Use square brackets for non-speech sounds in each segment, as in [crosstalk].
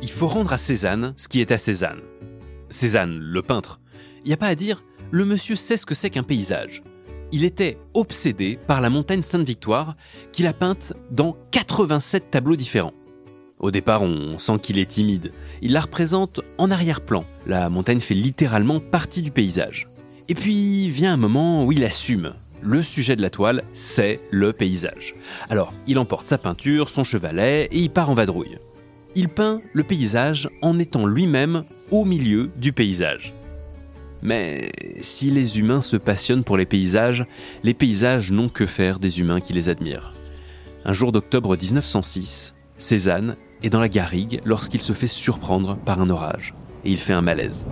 Il faut rendre à Cézanne ce qui est à Cézanne. Cézanne, le peintre, il n'y a pas à dire, le monsieur sait ce que c'est qu'un paysage. Il était obsédé par la montagne Sainte-Victoire, qu'il a peinte dans 87 tableaux différents. Au départ, on sent qu'il est timide. Il la représente en arrière-plan. La montagne fait littéralement partie du paysage. Et puis vient un moment où il assume. Le sujet de la toile, c'est le paysage. Alors, il emporte sa peinture, son chevalet, et il part en vadrouille. Il peint le paysage en étant lui-même au milieu du paysage. Mais si les humains se passionnent pour les paysages, les paysages n'ont que faire des humains qui les admirent. Un jour d'octobre 1906, Cézanne est dans la garrigue lorsqu'il se fait surprendre par un orage, et il fait un malaise.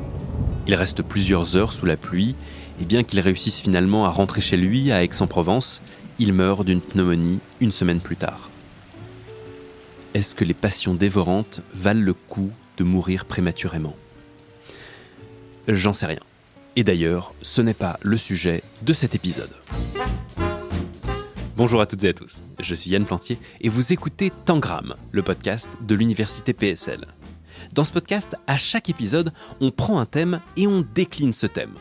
Il reste plusieurs heures sous la pluie, et bien qu'il réussisse finalement à rentrer chez lui à Aix-en-Provence, il meurt d'une pneumonie une semaine plus tard. Est-ce que les passions dévorantes valent le coup de mourir prématurément? J'en sais rien. Et d'ailleurs, ce n'est pas le sujet de cet épisode. Bonjour à toutes et à tous, je suis Yann Plantier et vous écoutez Tangram, le podcast de l'université PSL. Dans ce podcast, à chaque épisode, on prend un thème et on décline ce thème.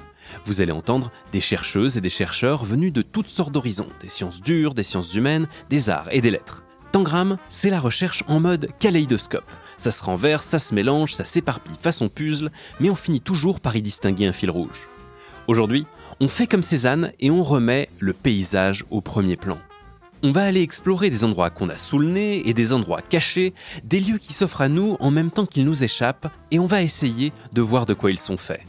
Vous allez entendre des chercheuses et des chercheurs venus de toutes sortes d'horizons, des sciences dures, des sciences humaines, des arts et des lettres. Tangram, c'est la recherche en mode kaléidoscope. Ça se renverse, ça se mélange, ça s'éparpille façon puzzle, mais on finit toujours par y distinguer un fil rouge. Aujourd'hui, on fait comme Cézanne et on remet le paysage au premier plan. On va aller explorer des endroits qu'on a sous le nez et des endroits cachés, des lieux qui s'offrent à nous en même temps qu'ils nous échappent, et on va essayer de voir de quoi ils sont faits.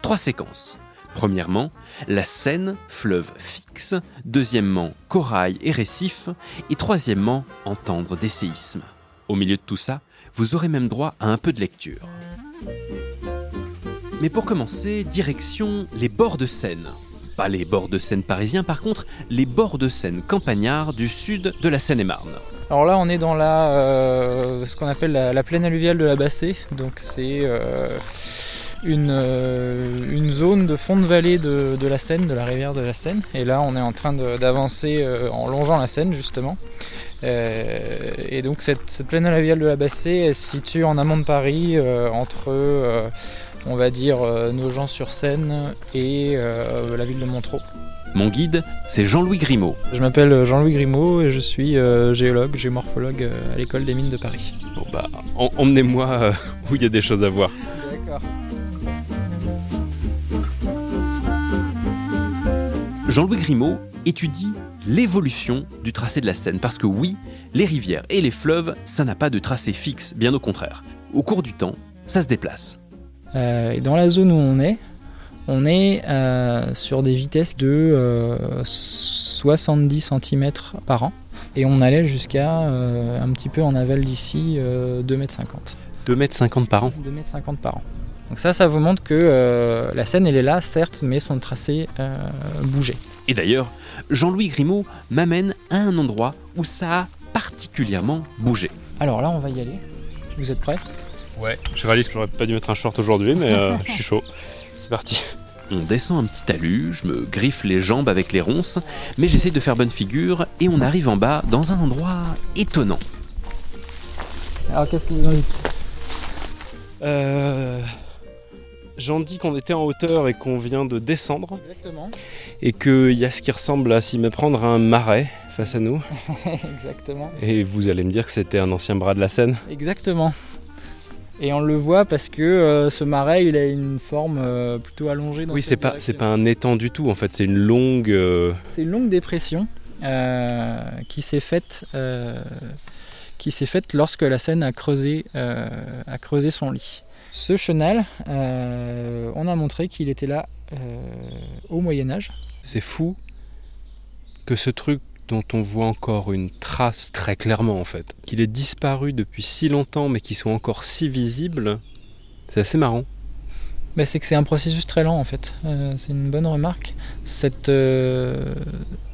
Trois séquences. Premièrement, la Seine, fleuve fixe, deuxièmement, corail et récif, et troisièmement, entendre des séismes. Au milieu de tout ça, vous aurez même droit à un peu de lecture. Mais pour commencer, direction les bords de Seine. Pas les bords de Seine parisiens, par contre, les bords de Seine campagnards du sud de la Seine-et-Marne. Alors là, on est dans la, euh, ce qu'on appelle la, plaine alluviale de la Bassée. Donc c'est euh, une, euh, une, zone de fond de vallée de, la Seine, de la rivière de la Seine. Et là, on est en train d'avancer en longeant la Seine, justement. et donc cette, plaine alluviale de la Bassée, elle se situe en amont de Paris, entre on va dire, euh, nos gens sur seine et euh, la ville de Montreux. Mon guide, c'est Jean-Louis Grimaud. Je m'appelle Jean-Louis Grimaud et je suis euh, géologue, géomorphologue à l'école des mines de Paris. Bon bah, emmenez-moi [laughs] où il y a des choses à voir. D'accord. Jean-Louis Grimaud étudie l'évolution du tracé de la Seine. Parce que oui, les rivières et les fleuves, ça n'a pas de tracé fixe, bien au contraire. Au cours du temps, ça se déplace. Euh, et dans la zone où on est, on est euh, sur des vitesses de 70 cm par an. Et on allait jusqu'à euh, un petit peu en aval d'ici 2,50 m. 2,50 m par an 2,50 m par an. Donc ça, ça vous montre que la scène, elle est là, certes, mais son tracé bougeait. Et d'ailleurs, Jean-Louis Grimaud m'amène à un endroit où ça a particulièrement bougé. Alors là, on va y aller. Vous êtes prêts? Ouais, je réalise que j'aurais pas dû mettre un short aujourd'hui, mais euh, [laughs] je suis chaud. C'est parti. On descend un petit talus, je me griffe les jambes avec les ronces, mais j'essaye de faire bonne figure et on arrive en bas dans un endroit étonnant. Alors qu'est-ce que vous en dites euh, J'en dis qu'on était en hauteur et qu'on vient de descendre. Exactement. Et qu'il y a ce qui ressemble à s'y méprendre un marais face à nous. [laughs] Exactement. Et vous allez me dire que c'était un ancien bras de la Seine Exactement. Et on le voit parce que euh, ce marais, il a une forme euh, plutôt allongée. Dans oui, c'est pas c'est pas un étang du tout. En fait, c'est une longue. Euh, c'est une longue dépression qui s'est faite qui s'est faite lorsque la Seine a creusé a creusé son lit. Ce chenal, on a montré qu'il était là au Moyen Âge. C'est fou que ce truc dont on voit encore une trace très clairement en fait. Qu'il ait disparu depuis si longtemps mais qu'il soit encore si visible, c'est assez marrant. Mais c'est que c'est un processus très lent en fait. Euh, c'est une bonne remarque. Cette, euh,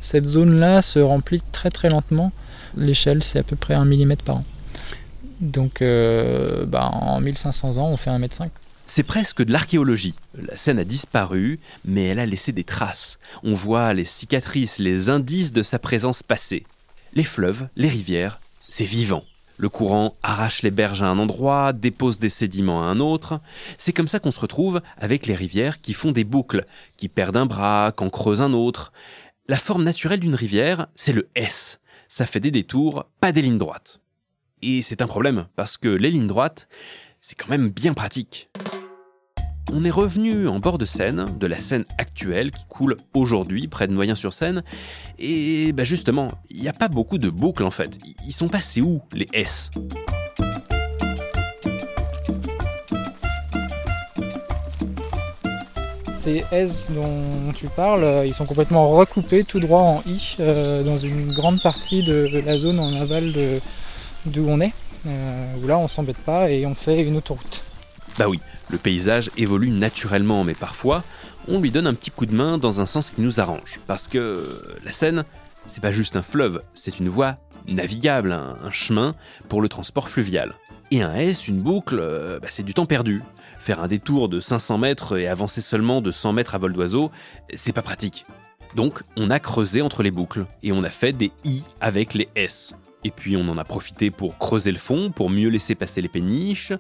cette zone-là se remplit très très lentement. L'échelle c'est à peu près 1 mm par an. Donc euh, bah, en 1500 ans on fait 1 m 5 c'est presque de l'archéologie. La scène a disparu, mais elle a laissé des traces. On voit les cicatrices, les indices de sa présence passée. Les fleuves, les rivières, c'est vivant. Le courant arrache les berges à un endroit, dépose des sédiments à un autre. C'est comme ça qu'on se retrouve avec les rivières qui font des boucles, qui perdent un bras, qu'en creusent un autre. La forme naturelle d'une rivière, c'est le S. Ça fait des détours, pas des lignes droites. Et c'est un problème, parce que les lignes droites, c'est quand même bien pratique. On est revenu en bord de Seine, de la Seine actuelle qui coule aujourd'hui près de Noyen-sur-Seine, et bah justement, il n'y a pas beaucoup de boucles en fait. Ils sont passés où les S? Ces S dont tu parles, euh, ils sont complètement recoupés tout droit en I euh, dans une grande partie de la zone en aval d'où on est, euh, où là on s'embête pas et on fait une autoroute. Bah oui, le paysage évolue naturellement, mais parfois, on lui donne un petit coup de main dans un sens qui nous arrange. Parce que la Seine, c'est pas juste un fleuve, c'est une voie navigable, un, chemin pour le transport fluvial. Et un S, une boucle, euh, bah, c'est du temps perdu. Faire un détour de 500 mètres et avancer seulement de 100 mètres à vol d'oiseau, c'est pas pratique. Donc, on a creusé entre les boucles et on a fait des I avec les S. Et puis on en a profité pour creuser le fond, pour mieux laisser passer les péniches.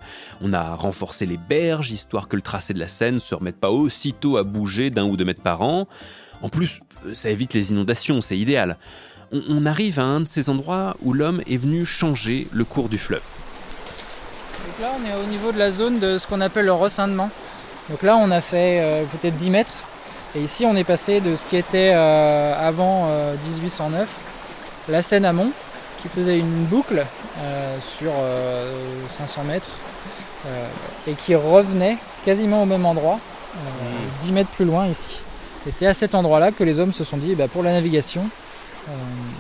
On a renforcé les berges, histoire que le tracé de la Seine se remette pas aussitôt à bouger d'un ou deux mètres par an. En plus, ça évite les inondations, c'est idéal. On, arrive à un de ces endroits où l'homme est venu changer le cours du fleuve. Donc là, on est au niveau de la zone de ce qu'on appelle le rescindement. Donc là, on a fait euh, peut-être 10 mètres. Et ici, on est passé de ce qui était euh, avant 1809, euh, la Seine amont, qui faisait une boucle euh, sur 500 euh, mètres euh, et qui revenait quasiment au même endroit, 10 hmm. mètres plus loin ici. Et c'est à cet endroit-là que les hommes se sont dit, bah, pour la navigation, on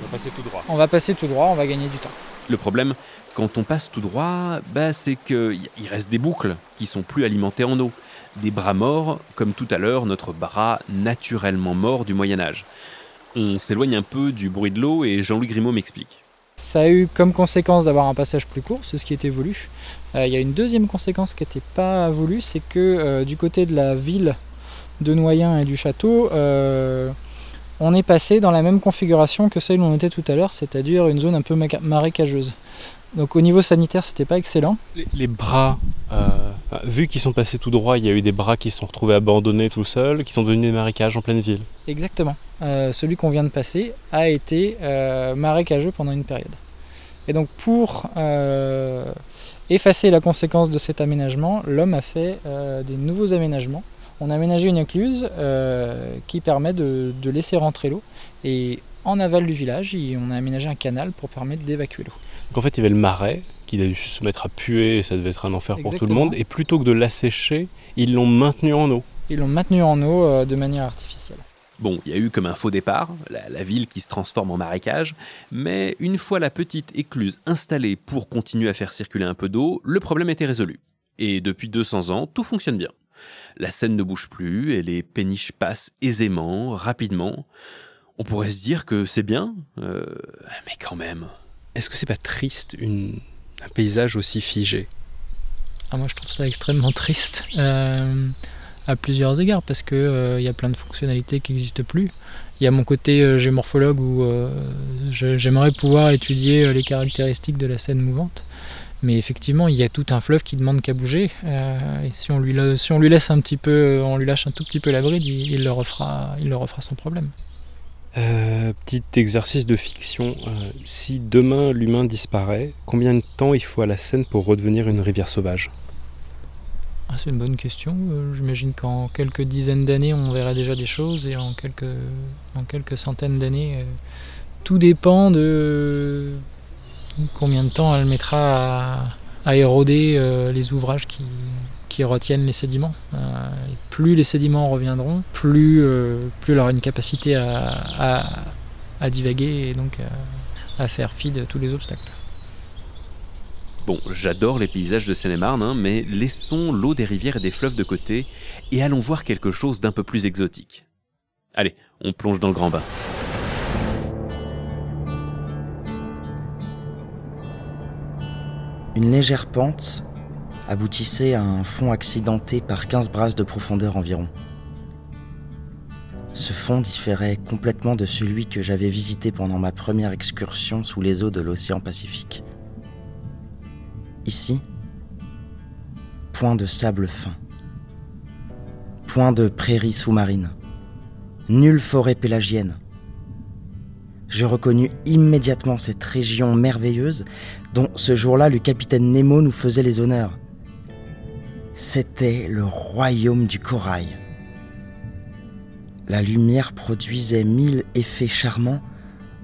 va passer tout droit. On va passer tout droit, on va gagner du temps. Le problème, quand on passe tout droit, bah, c'est qu'il reste des boucles qui sont plus alimentées en eau. Des bras morts, comme tout à l'heure notre bras naturellement mort du Moyen Âge. On s'éloigne un peu du bruit de l'eau et Jean-Louis Grimaud m'explique. Ça a eu comme conséquence d'avoir un passage plus court, c'est ce qui était voulu. Euh, il y a une deuxième conséquence qui n'était pas voulue, c'est que euh, du côté de la ville de Noyen et du château, euh, on est passé dans la même configuration que celle où on était tout à l'heure, c'est-à-dire une zone un peu marécageuse. Donc au niveau sanitaire, c'était pas excellent. Les, bras, euh, vu qu'ils sont passés tout droit, il y a eu des bras qui se sont retrouvés abandonnés tout seuls, qui sont devenus des marécages en pleine ville. Exactement. Euh, celui qu'on vient de passer a été euh, marécageux pendant une période. Et donc pour effacer la conséquence de cet aménagement, l'homme a fait des nouveaux aménagements. On a aménagé une écluse qui permet de, de laisser rentrer l'eau. Et en aval du village, on a aménagé un canal pour permettre d'évacuer l'eau. Donc en fait, il y avait le marais qui a dû se mettre à puer, et ça devait être un enfer pour tout le monde. Et plutôt que de l'assécher, ils l'ont maintenu en eau. Ils l'ont maintenu en eau euh, de manière artificielle. Bon, il y a eu comme un faux départ, la, ville qui se transforme en marécage, mais une fois la petite écluse installée pour continuer à faire circuler un peu d'eau, le problème était résolu. Et depuis 200 ans, tout fonctionne bien. La Seine ne bouge plus et les péniches passent aisément, rapidement. On pourrait se dire que c'est bien, euh, mais quand même. Est-ce que c'est pas triste un paysage aussi figé? Ah, Moi je trouve ça extrêmement triste euh, à plusieurs égards parce qu'il euh, y a plein de fonctionnalités qui n'existent plus. Il y a mon côté géomorphologue où j'aimerais pouvoir étudier les caractéristiques de la scène mouvante. Mais effectivement, il y a tout un fleuve qui demande qu'à bouger. si on, lui, si on lui laisse un petit peu, on lui lâche un tout petit peu la bride, il, il le refera, il le refera sans problème. Euh, petit exercice de fiction. Euh, si demain l'humain disparaît, combien de temps il faut à la Seine pour redevenir une rivière sauvage? Ah, C'est une bonne question. Euh, j'imagine qu'en quelques dizaines d'années, on verra déjà des choses et en quelques, en quelques centaines d'années, tout dépend de combien de temps elle mettra à éroder les ouvrages qui, qui retiennent les sédiments. Euh, plus les sédiments reviendront, plus, euh, plus elle aura une capacité à, divaguer et donc à, faire fi de tous les obstacles. Bon, j'adore les paysages de Seine-et-Marne, hein, mais laissons l'eau des rivières et des fleuves de côté et allons voir quelque chose d'un peu plus exotique. Allez, on plonge dans le grand bain. Une légère pente aboutissait à un fond accidenté par 15 brasses de profondeur environ. Ce fond différait complètement de celui que j'avais visité pendant ma première excursion sous les eaux de l'océan Pacifique. ici, point de sable fin, point de prairies sous-marines, nulle forêt pélagienne. Je reconnus immédiatement cette région merveilleuse dont ce jour-là le capitaine Nemo nous faisait les honneurs. C'était le royaume du corail. La lumière produisait mille effets charmants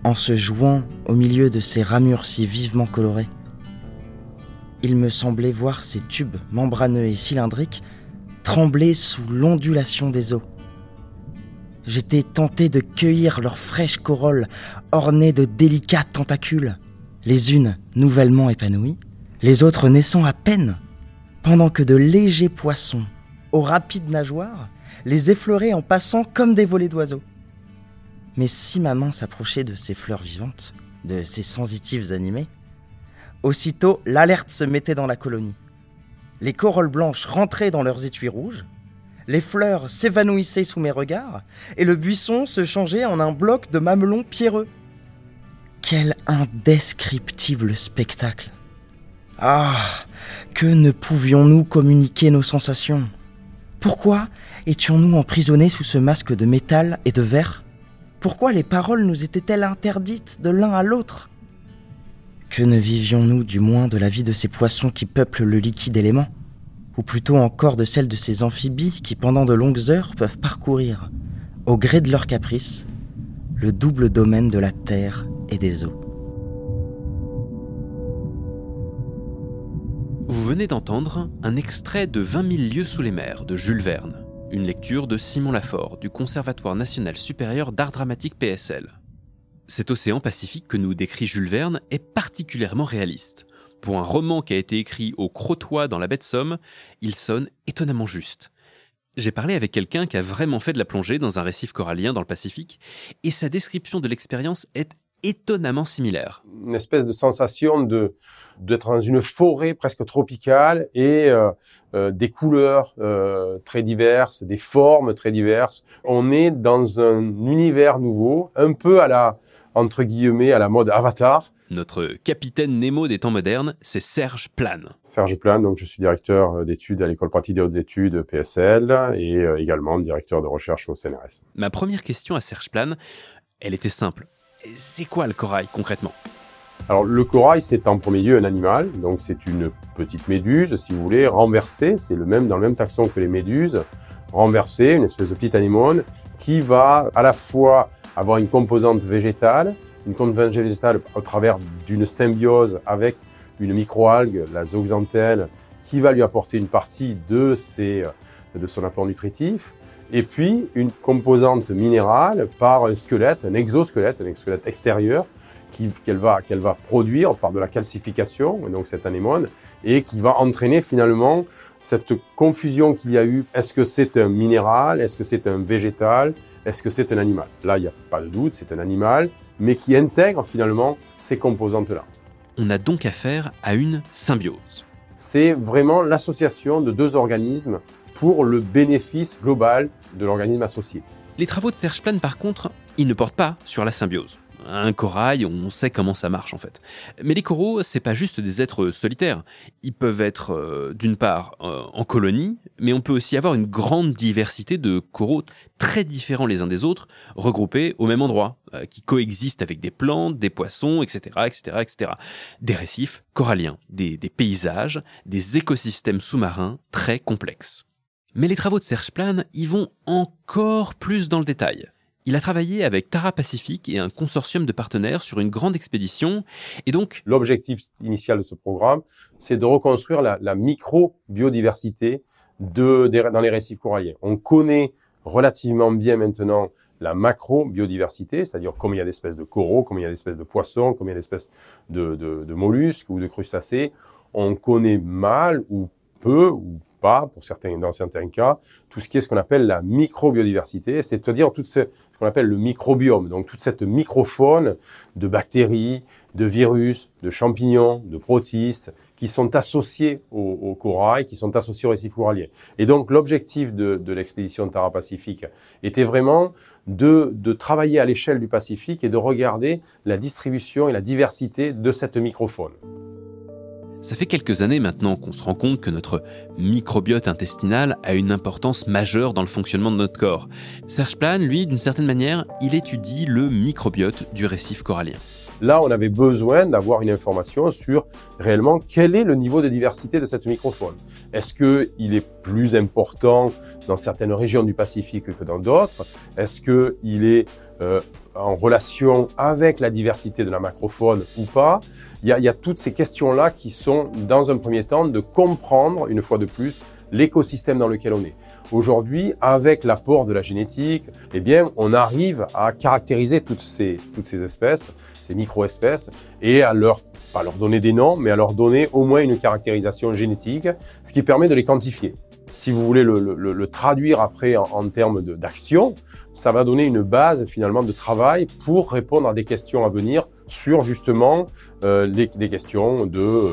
en se jouant au milieu de ces ramures si vivement colorées. Il me semblait voir ces tubes membraneux et cylindriques trembler sous l'ondulation des eaux. J'étais tenté de cueillir leurs fraîches corolles ornées de délicats tentacules, les unes nouvellement épanouies, les autres naissant à peine, pendant que de légers poissons, aux rapides nageoires, les effleuraient en passant comme des volées d'oiseaux. Mais si ma main s'approchait de ces fleurs vivantes, de ces sensitives animées, aussitôt l'alerte se mettait dans la colonie. Les corolles blanches rentraient dans leurs étuis rouges, les fleurs s'évanouissaient sous mes regards, et le buisson se changeait en un bloc de mamelons pierreux. Quel indescriptible spectacle Ah Que ne pouvions-nous communiquer nos sensations? Pourquoi étions-nous emprisonnés sous ce masque de métal et de verre? Pourquoi les paroles nous étaient-elles interdites de l'un à l'autre? Que ne vivions-nous du moins de la vie de ces poissons qui peuplent le liquide élément? Ou plutôt encore de celle de ces amphibies qui pendant de longues heures peuvent parcourir, au gré de leurs caprices, le double domaine de la terre et des eaux? Vous venez d'entendre un extrait de 20 000 lieues sous les mers de Jules Verne une lecture de Simon Lafort du Conservatoire national supérieur d'art dramatique PSL. Cet océan Pacifique que nous décrit Jules Verne est particulièrement réaliste. Pour un roman qui a été écrit au Crotoy dans la baie de Somme, il sonne étonnamment juste. J'ai parlé avec quelqu'un qui a vraiment fait de la plongée dans un récif corallien dans le Pacifique, et sa description de l'expérience est étonnamment similaire. Une espèce de sensation de d'être dans une forêt presque tropicale et euh, euh, des couleurs euh, très diverses, des formes très diverses. On est dans un univers nouveau, un peu à la entre guillemets à la mode Avatar. Notre capitaine Nemo des temps modernes, c'est Serge Plane. Serge Plane, donc je suis directeur d'études à l'école pratique des hautes études PSL et également directeur de recherche au CNRS. Ma première question à Serge Plane, elle était simple. C'est quoi le corail concrètement? Alors le corail, c'est en premier lieu un animal, donc c'est une petite méduse, si vous voulez, renversée, c'est le même dans le même taxon que les méduses, renversée, une espèce de petite anémone qui va à la fois avoir une composante végétale, une composante végétale au travers d'une symbiose avec une microalgue, la zooxanthelle, qui va lui apporter une partie de, ses, de son apport nutritif, et puis une composante minérale par un squelette, un exosquelette, un exosquelette extérieur, qu'elle va, qu'elle va produire par de la calcification, donc cette anémone, et qui va entraîner finalement cette confusion qu'il y a eu. Est-ce que c'est un minéral? Est-ce que c'est un végétal? Est-ce que c'est un animal? Là, il n'y a pas de doute, c'est un animal, mais qui intègre finalement ces composantes-là. On a donc affaire à une symbiose. C'est vraiment l'association de deux organismes pour le bénéfice global de l'organisme associé. Les travaux de Serge Plane, par contre, ils ne portent pas sur la symbiose un corail, on sait comment ça marche en fait. Mais les coraux, c'est pas juste des êtres solitaires. Ils peuvent être euh, d'une part euh, en colonie, mais on peut aussi avoir une grande diversité de coraux très différents les uns des autres, regroupés au même endroit, euh, qui coexistent avec des plantes, des poissons, etc., etc., etc. Des récifs coralliens, des, paysages, des écosystèmes sous-marins très complexes. Mais les travaux de Serge Plane y vont encore plus dans le détail. Il a travaillé avec Tara Pacific et un consortium de partenaires sur une grande expédition. Et donc, l'objectif initial de ce programme, c'est de reconstruire la, la micro-biodiversité de, dans les récifs coralliens. On connaît relativement bien maintenant la macro-biodiversité, c'est-à-dire combien il y a d'espèces de coraux, combien il y a d'espèces de poissons, combien il y a d'espèces de, de, mollusques ou de crustacés. On connaît mal ou peu ou pour certains, dans certains cas, tout ce qui est ce qu'on appelle la microbiodiversité, c'est-à-dire tout ce, qu'on appelle le microbiome, donc toute cette microfaune de bactéries, de virus, de champignons, de protistes, qui sont associés au, corail, qui sont associés au récif corallien. Et donc l'objectif de, de l'expédition Tara-Pacifique était vraiment de travailler à l'échelle du Pacifique et de regarder la distribution et la diversité de cette microfaune. Ça fait quelques années maintenant qu'on se rend compte que notre microbiote intestinal a une importance majeure dans le fonctionnement de notre corps. Serge Plan, lui, d'une certaine manière, il étudie le microbiote du récif corallien. Là, on avait besoin d'avoir une information sur réellement quel est le niveau de diversité de cette microfaune. Est-ce qu'il est plus important dans certaines régions du Pacifique que dans d'autres? Est-ce qu'il est euh, en relation avec la diversité de la macrofaune ou pas il y, a, il y a toutes ces questions-là qui sont, dans un premier temps, de comprendre, une fois de plus, l'écosystème dans lequel on est. Aujourd'hui, avec l'apport de la génétique, eh bien, on arrive à caractériser toutes ces, toutes ces espèces, ces micro-espèces, et à leur, pas leur donner des noms, mais à leur donner au moins une caractérisation génétique, ce qui permet de les quantifier. Si vous voulez le, traduire après en, en termes d'action, ça va donner une base finalement de travail pour répondre à des questions à venir sur justement euh, les, des questions de,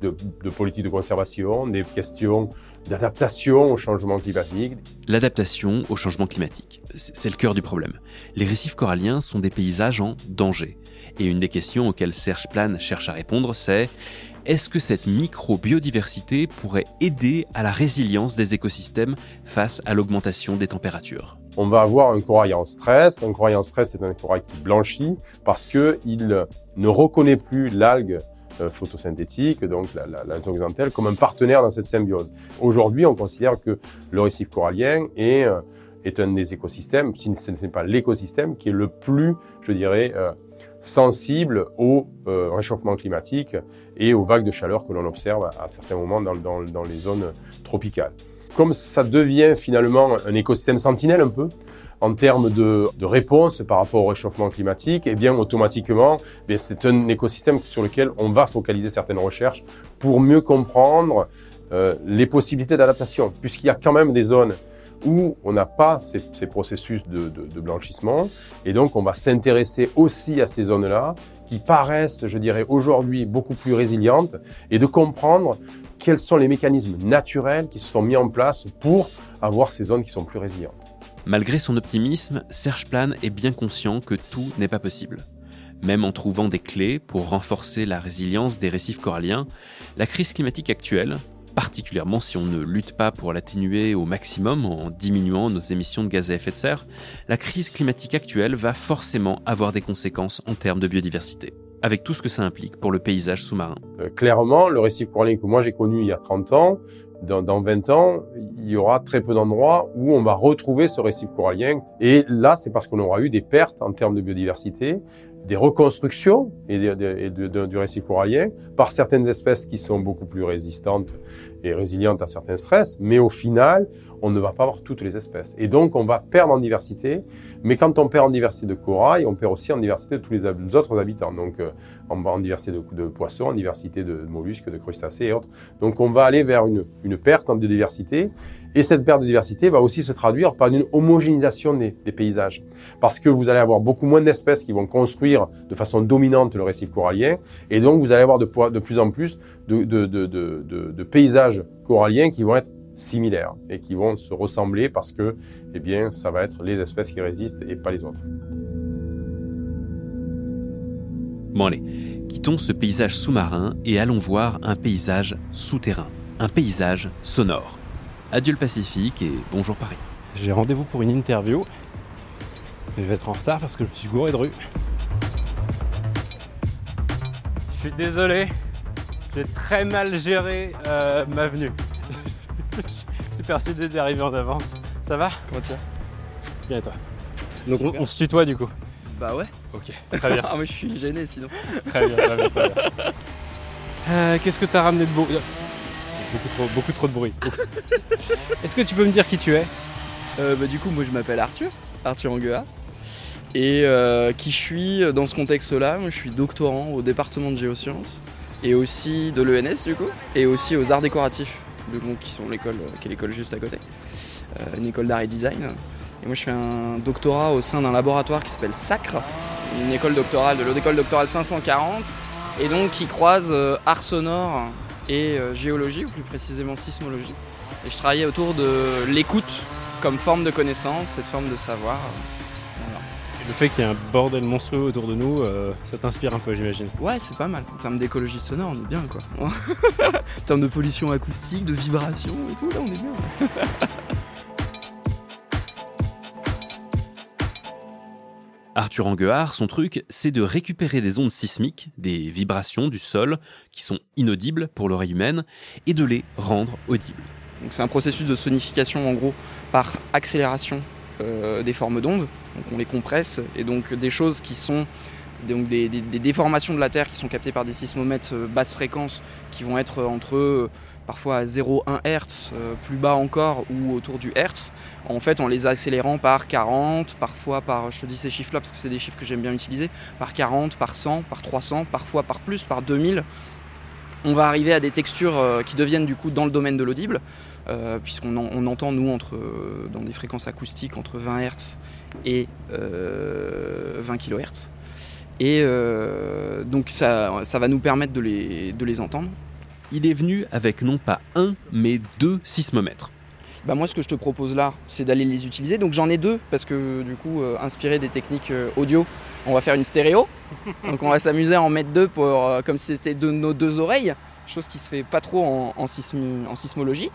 de, politique de conservation, des questions d'adaptation au changement climatique. L'adaptation au changement climatique, c'est le cœur du problème. Les récifs coralliens sont des paysages en danger. Et une des questions auxquelles Serge Plan cherche à répondre, c'est est-ce que cette micro-biodiversité pourrait aider à la résilience des écosystèmes face à l'augmentation des températures on va avoir un corail en stress. Un corail en stress, c'est un corail qui blanchit parce que il ne reconnaît plus l'algue euh, photosynthétique, donc la, la, comme un partenaire dans cette symbiose. Aujourd'hui, on considère que le récif corallien est, euh, est un des écosystèmes, si ce n'est pas l'écosystème, qui est le plus, je dirais, euh, sensible au réchauffement climatique et aux vagues de chaleur que l'on observe à, certains moments dans, les zones tropicales. Comme ça devient finalement un écosystème sentinelle un peu, en termes de, réponse par rapport au réchauffement climatique, et eh bien automatiquement, eh c'est un écosystème sur lequel on va focaliser certaines recherches pour mieux comprendre euh, les possibilités d'adaptation, puisqu'il y a quand même des zones où on n'a pas ces, ces processus de, blanchissement, et donc on va s'intéresser aussi à ces zones-là qui paraissent, je dirais, aujourd'hui beaucoup plus résilientes, et de comprendre quels sont les mécanismes naturels qui se sont mis en place pour avoir ces zones qui sont plus résilientes. Malgré son optimisme, Serge Plan est bien conscient que tout n'est pas possible. Même en trouvant des clés pour renforcer la résilience des récifs coralliens, la crise climatique actuelle, particulièrement si on ne lutte pas pour l'atténuer au maximum en diminuant nos émissions de gaz à effet de serre, la crise climatique actuelle va forcément avoir des conséquences en termes de biodiversité avec tout ce que ça implique pour le paysage sous-marin. Euh, clairement, le récif corallien que moi j'ai connu il y a 30 ans, dans, dans 20 ans, il y aura très peu d'endroits où on va retrouver ce récif corallien. Et là, c'est parce qu'on aura eu des pertes en termes de biodiversité, des reconstructions et de, du récif corallien par certaines espèces qui sont beaucoup plus résistantes et résilientes à certains stress. Mais au final, on ne va pas avoir toutes les espèces. Et donc, on va perdre en diversité. Mais quand on perd en diversité de corail, on perd aussi en diversité de tous les autres habitants. Donc, euh, en, en, diversité de, poissons, en diversité de mollusques, de crustacés et autres. Donc, on va aller vers une, une perte de diversité. Et cette perte de diversité va aussi se traduire par une homogénéisation des, paysages. Parce que vous allez avoir beaucoup moins d'espèces qui vont construire de façon dominante le récif corallien. Et donc, vous allez avoir de, de plus en plus de, de paysages coralliens qui vont être similaires et qui vont se ressembler parce que, eh bien, ça va être les espèces qui résistent et pas les autres. Bon allez, quittons ce paysage sous-marin et allons voir un paysage souterrain, un paysage sonore. Adieu le Pacifique et bonjour Paris. J'ai rendez-vous pour une interview. Je vais être en retard parce que je me suis gouré de rue. Je suis désolé, j'ai très mal géré euh, ma venue. [laughs] je suis persuadé d'arriver en avance. Ça va? Comment tu vas? Bien et toi? Donc on, on, se tutoie du coup? Bah ouais. Ok, très bien. [laughs] ah mais je suis gêné sinon. très bien, très bien, très bien. [laughs] Euh, Qu'est-ce que t'as ramené de beau? Beaucoup trop, beaucoup trop de bruit. [laughs] Est-ce que tu peux me dire qui tu es euh, bah, Du coup, moi je m'appelle Arthur, Arthur Anguea. Et euh, qui je suis dans ce contexte-là Moi je suis doctorant au département de géosciences et aussi de l'ENS du coup, et aussi aux arts décoratifs, donc, qui sont l'école, qui est l'école juste à côté, euh, une école d'art et design. Et moi je fais un doctorat au sein d'un laboratoire qui s'appelle SACRE, une école doctorale de l'Haute École doctorale 540, et donc qui croise euh, art sonore et euh, géologie, ou plus précisément sismologie. Et je travaillais autour de l'écoute comme forme de connaissance, cette forme de savoir. Voilà. Le fait qu'il y ait un bordel monstrueux autour de nous, euh, ça t'inspire un peu, j'imagine. Ouais, c'est pas mal. En termes d'écologie sonore, on est bien quoi. [laughs] en termes de pollution acoustique, de vibration et tout, là on est bien. [laughs] Arthur Anguard, son truc, c'est de récupérer des ondes sismiques, des vibrations du sol, qui sont inaudibles pour l'oreille humaine, et de les rendre audibles. C'est un processus de sonification en gros par accélération euh, des formes d'ondes. On les compresse et donc des choses qui sont des- des déformations de la Terre qui sont captées par des sismomètres euh, basse fréquence qui vont être entre euh, parfois à 0,1 Hz, euh, plus bas encore ou autour du Hertz. En fait, en les accélérant par 40, parfois par, je te dis ces chiffres-là parce que c'est des chiffres que j'aime bien utiliser, par 40, par 100, par 300, parfois par plus, par 2000. On va arriver à des textures euh, qui deviennent du coup dans le domaine de l'audible, euh, puisqu'on en- on entend nous entre, dans des fréquences acoustiques entre 20 Hz et euh, 20 kHz. Et donc ça, va nous permettre de les entendre. Il est venu avec non pas un, mais deux sismomètres. Bah moi, ce que je te propose là, c'est d'aller les utiliser. Donc j'en ai deux parce que du coup, euh, inspiré des techniques euh, audio, on va faire une stéréo. [laughs] Donc on va s'amuser à en mettre deux pour, euh, comme si c'était de nos deux oreilles, chose qui se fait pas trop en, en, sismologie.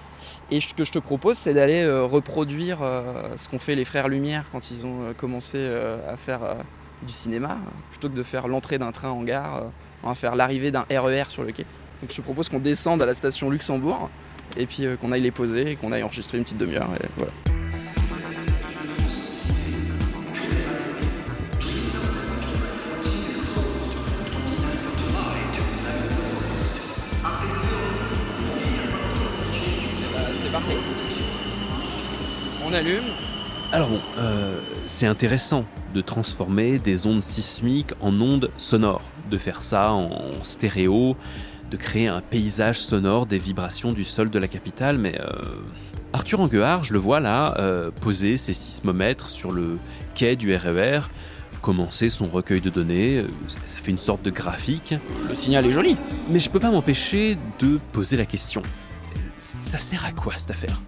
Et ce que je te propose, c'est d'aller euh, reproduire euh, ce qu'ont fait les frères Lumière quand ils ont euh, commencé euh, à faire euh, du cinéma. Plutôt que de faire l'entrée d'un train en gare, euh, on va faire l'arrivée d'un RER sur le quai. Donc je te propose qu'on descende à la station Luxembourg et puis euh, qu'on aille les poser et qu'on aille enregistrer une petite demi-heure. et voilà. C'est parti. On allume. Alors bon, euh, c'est intéressant de transformer des ondes sismiques en ondes sonores, de faire ça en stéréo, de créer un paysage sonore des vibrations du sol de la capitale, mais euh, Arthur Anguard, je le vois là, euh, poser ses sismomètres sur le quai du RER, commencer son recueil de données, euh, ça fait une sorte de graphique, Le signal est joli. mais je peux pas m'empêcher de poser la question. Ça sert à quoi cette affaire?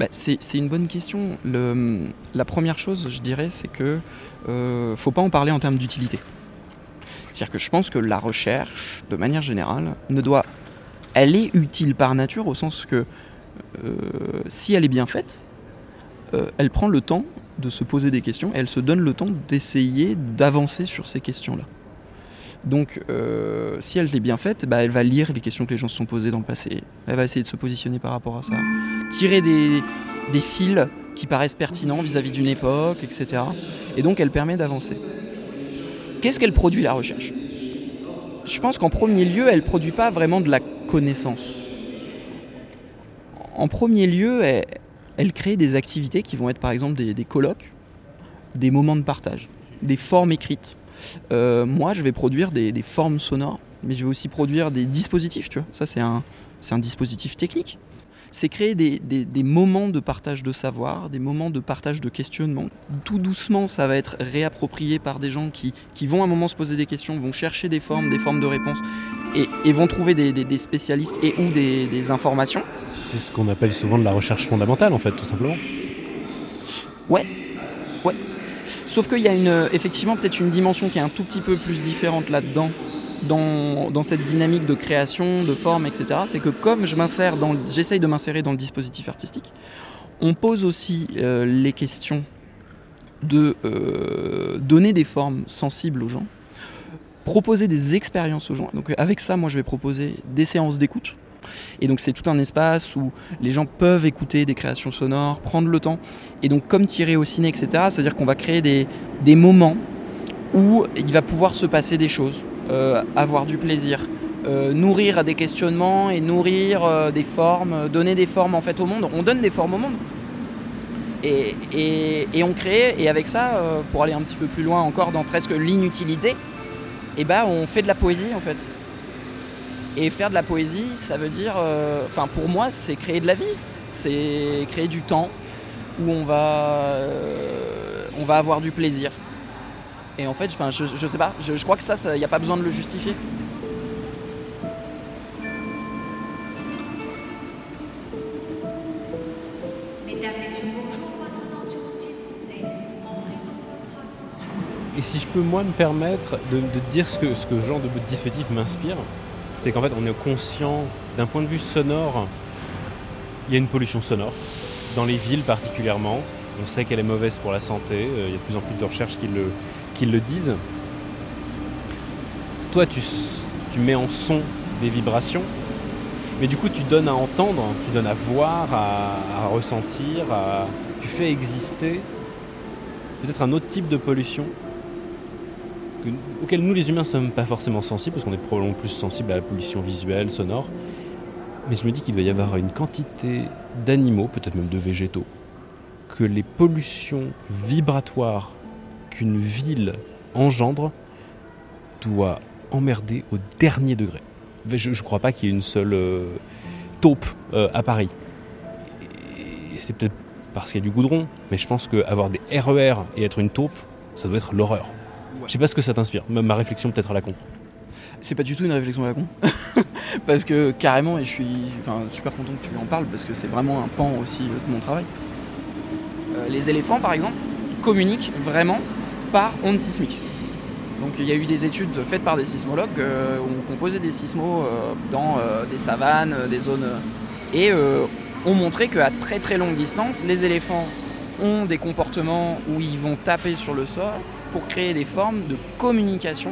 Bah, c'est c'est une bonne question. Le- la première chose, je dirais, c'est que euh, faut pas en parler en termes d'utilité. C'est-à-dire que je pense que la recherche, de manière générale, ne doit. Elle est utile par nature au sens que euh, si elle est bien faite, euh, elle prend le temps de se poser des questions et elle se donne le temps d'essayer d'avancer sur ces questions-là. Donc, euh, si elle est bien faite, bah, elle va lire les questions que les gens se sont posées dans le passé. Elle va essayer de se positionner par rapport à ça tirer des, des fils qui paraissent pertinents vis-à-vis d'une époque, etc. Et donc elle permet d'avancer. Qu'est-ce qu'elle produit la recherche? Je pense qu'en premier lieu, elle ne produit pas vraiment de la connaissance. En premier lieu, elle, crée des activités qui vont être par exemple des, colloques, des moments de partage, des formes écrites. Euh, moi, je vais produire des, formes sonores, mais je vais aussi produire des dispositifs, tu vois. Ça, c'est un dispositif technique c'est créer des, des- des moments de partage de savoir, des moments de partage de questionnement. Tout doucement, ça va être réapproprié par des gens qui, qui vont à un moment se poser des questions, vont chercher des formes, des formes de réponses, et, et vont trouver des, des- spécialistes et ou des, des informations. C'est ce qu'on appelle souvent de la recherche fondamentale, en fait, tout simplement. Sauf qu'il y a une, effectivement peut-être une dimension qui est un tout petit peu plus différente là-dedans, dans, cette dynamique de création, de forme, etc. C'est que comme je j'essaye de m'insérer dans le dispositif artistique, on pose aussi euh, les questions de euh, donner des formes sensibles aux gens, proposer des expériences aux gens. Donc avec ça, moi je vais proposer des séances d'écoute. Et donc c'est tout un espace où les gens peuvent écouter des créations sonores, prendre le temps. Et donc comme tirer au ciné, etc., c'est-à-dire qu'on va créer des, moments où il va pouvoir se passer des choses, avoir du plaisir, euh, nourrir à des questionnements et nourrir euh, des formes, euh, donner des formes en fait au monde. On donne des formes au monde. Et, et- on crée, et avec ça, euh, pour aller un petit peu plus loin encore dans presque l'inutilité, et ben on fait de la poésie en fait. Et faire de la poésie, ça veut dire, euh, enfin pour moi, c'est créer de la vie, c'est créer du temps où on va, euh, on va avoir du plaisir. Et en fait, enfin, je, je sais pas, je, je crois que ça, il n'y a pas besoin de le justifier. Et si je peux moi me permettre de, de dire ce que ce que ce genre de dispositif m'inspire, c'est qu'en fait on est conscient d'un point de vue sonore, il y a une pollution sonore dans les villes particulièrement. On sait qu'elle est mauvaise pour la santé. euh, Il y a de plus en plus de recherches qui le, le disent. Toi, tu, mets en son des vibrations, mais du coup, tu donnes à entendre, tu donnes à voir, à, ressentir, tu fais exister peut-être un autre type de pollution que- auquel nous, les humains, sommes pas forcément sensibles, parce qu'on est probablement plus sensibles à la pollution visuelle, sonore. Mais je me dis qu'il doit y avoir une quantité d'animaux, peut-être même de végétaux, que les pollutions vibratoires qu'une ville engendre doit emmerder au dernier degré. Je ne crois pas qu'il y ait une seule euh, taupe euh, à Paris. Et c'est peut-être parce qu'il y a du goudron, mais je pense qu'avoir des RER et être une taupe, ça doit être l'horreur. Je sais pas ce que ça t'inspire, ma réflexion peut-être à la con. C'est pas du tout une réflexion à la con. [laughs] parce que carrément, et je suis super content que tu en parles, parce que c'est vraiment un pan aussi de mon travail. Euh, les éléphants, par exemple, communiquent vraiment par ondes sismiques. Donc il y a eu des études faites par des sismologues euh, où on composait des sismos euh, dans euh, des savanes, euh, des zones... et ont montré qu'à très très longue distance, les éléphants ont des comportements où ils vont taper sur le sol pour créer des formes de communication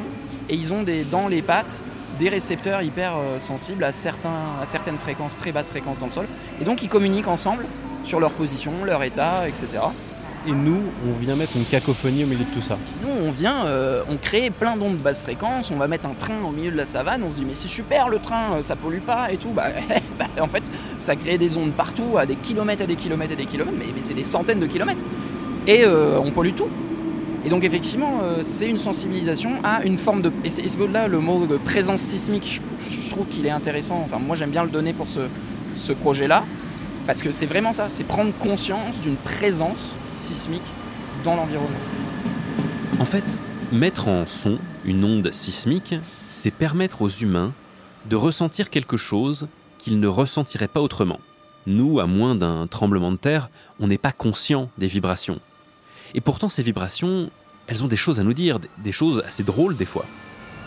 et ils ont des, dans les pattes des récepteurs hyper sensibles à, certains, à certaines fréquences, très basses fréquences dans le sol. Et donc ils communiquent ensemble sur leur position, leur état, etc. Et nous, on vient mettre une cacophonie au milieu de tout ça. Nous, on vient, euh, on crée plein d'ondes basse fréquence, on va mettre un train au milieu de la savane, on se dit mais c'est super le train, euh, ça pollue pas et tout. Bah, [laughs] bah, en fait, ça crée des ondes partout, à des kilomètres et des kilomètres et des kilomètres, mais, c'est des centaines de kilomètres. Et euh, on pollue tout. Et donc effectivement, c'est une sensibilisation à une forme de... Et c'est là le mot de présence sismique, je, je trouve qu'il est intéressant. Enfin, moi j'aime bien le donner pour ce, ce projet-là, parce que c'est vraiment ça, c'est prendre conscience d'une présence sismique dans l'environnement. En fait, mettre en son une onde sismique, c'est permettre aux humains de ressentir quelque chose qu'ils ne ressentiraient pas autrement. Nous, à moins d'un tremblement de terre, on n'est pas conscient des vibrations. Et pourtant, ces vibrations, elles ont des choses à nous dire, des choses assez drôles des fois.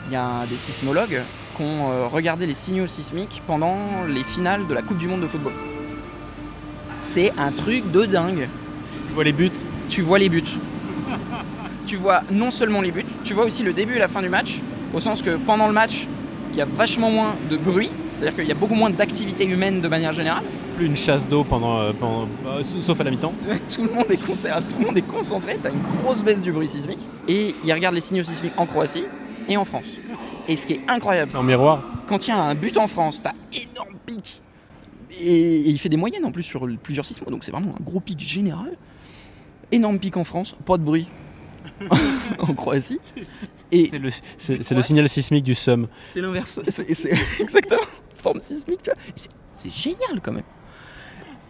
Il y a des sismologues qui ont euh, regardé les signaux sismiques pendant les finales de la Coupe du Monde de football. C'est un truc de dingue. Tu vois les buts Tu vois les buts. Tu vois non seulement les buts, tu vois aussi le début et la fin du match, au sens que pendant le match, il y a vachement moins de bruit, c'est-à-dire qu'il y a beaucoup moins d'activité humaine de manière générale. Plus une chasse d'eau pendant, euh, pendant- euh, sauf à la mi-temps. [laughs] tout, le monde est concentré, tout le monde est concentré, t'as une grosse baisse du bruit sismique. Et ils regardent les signaux sismiques en Croatie et en France. Et ce qui est incroyable, C'est en miroir. quand il y a un but en France, t'as énorme pic. Et, et il fait des moyennes en plus sur plusieurs sismos, donc c'est vraiment un gros pic général. Énorme pic en France, pas de bruit. [laughs] en Croatie. Et C'est le, c'est- le signal sismique du SUM. c'est l'inverse. C'est [laughs] exactement forme sismique, tu vois. C'est- génial quand même.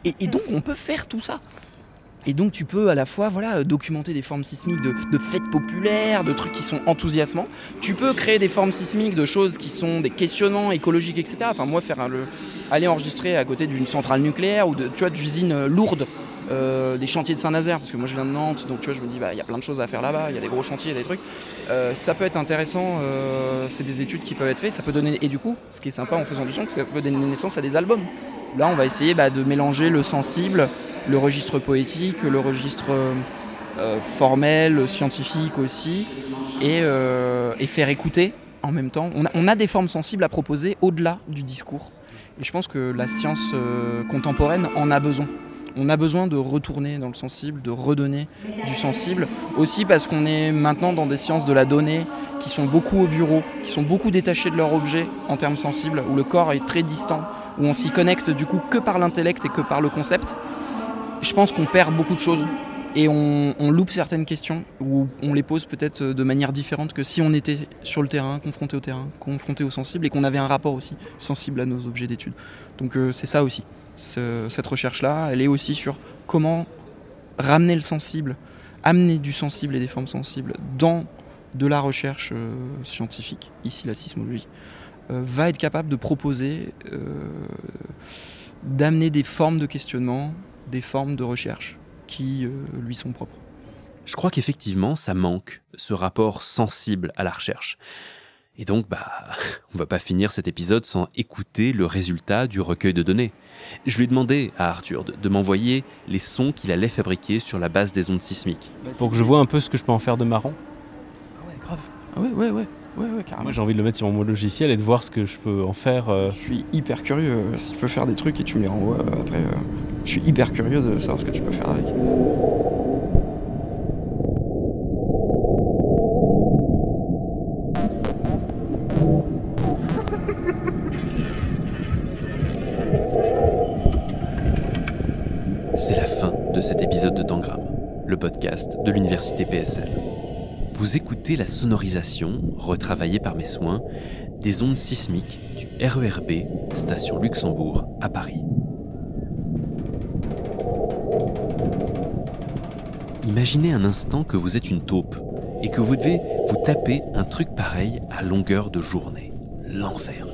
Et, et donc on peut faire tout ça. Et donc tu peux à la fois voilà, documenter des formes sismiques de, de fêtes populaires, de trucs qui sont enthousiasmants. Tu peux créer des formes sismiques de choses qui sont des questionnements écologiques, etc. Enfin moi faire un- le, aller enregistrer à côté d'une centrale nucléaire ou de tu vois d'usines euh, lourdes, euh, des chantiers de Saint-Nazaire, parce que moi je viens de Nantes, donc tu vois je me dis bah il y a plein de choses à faire là-bas, il y a des gros chantiers, des trucs. Euh, ça peut être intéressant, euh, c'est des études qui peuvent être faites, ça peut donner et du coup ce qui est sympa en faisant du son, c'est que ça peut donner naissance à des albums. Là on va essayer bah, de mélanger le sensible, le registre poétique, le registre formel, scientifique aussi, et, faire écouter en même temps. On a, a des formes sensibles à proposer au-delà du discours. Et je pense que la science contemporaine en a besoin. On a besoin de retourner dans le sensible, de redonner du sensible. Aussi parce qu'on est maintenant dans des sciences de la donnée qui sont beaucoup au bureau, qui sont beaucoup détachées de leur objet en termes sensibles, où le corps est très distant, où on s'y connecte du coup que par l'intellect et que par le concept. Je pense qu'on perd beaucoup de choses et on, loupe certaines questions ou on les pose peut-être de manière différente que si on était sur le terrain, confronté au terrain, confronté au sensible et qu'on avait un rapport aussi sensible à nos objets d'étude. Donc euh, c'est ça aussi. Ce- cette recherche-là, elle est aussi sur comment ramener le sensible, amener du sensible et des formes sensibles dans de la recherche euh, scientifique, ici la sismologie, euh, va être capable de proposer, euh, d'amener des formes de questionnement, des formes de recherche qui lui sont propres. Je crois qu'effectivement, ça manque, ce rapport sensible à la recherche. Et donc, bah, [laughs] on va pas finir cet épisode sans écouter le résultat du recueil de données. Je lui ai demandé à Arthur de, de m'envoyer les sons qu'il allait fabriquer sur la base des ondes sismiques. Pour que je vois un peu ce que je peux en faire de marrant. Ah ouais, grave. Ah ouais, ouais, ouais. Ouais, ouais, carrément. Moi, j'ai envie de le mettre sur mon logiciel et de voir ce que je peux en faire. euh. Je suis hyper curieux. euh, Si tu peux faire des trucs et tu me les renvoies euh, après, euh, je suis hyper curieux de savoir ce que tu peux faire avec. C'est la fin de cet épisode de Tangram, le podcast Vous écoutez la sonorisation, retravaillée par mes soins, des ondes sismiques du RERB, station Luxembourg, à Paris. Imaginez un instant que vous êtes une taupe et que vous devez vous taper un truc pareil à longueur de journée. L'enfer.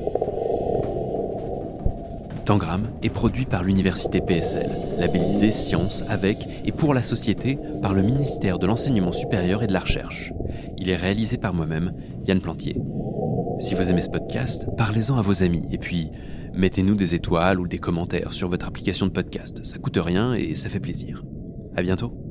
Tangram est produit par l'université PSL, labellisé Science avec et pour la société par le ministère de l'Enseignement supérieur et de la Recherche. Il est réalisé par moi-même, Yann Plantier. Si vous aimez ce podcast, parlez-en à vos amis et puis mettez-nous des étoiles ou des commentaires sur votre application de podcast. Ça coûte rien et ça fait plaisir. À bientôt.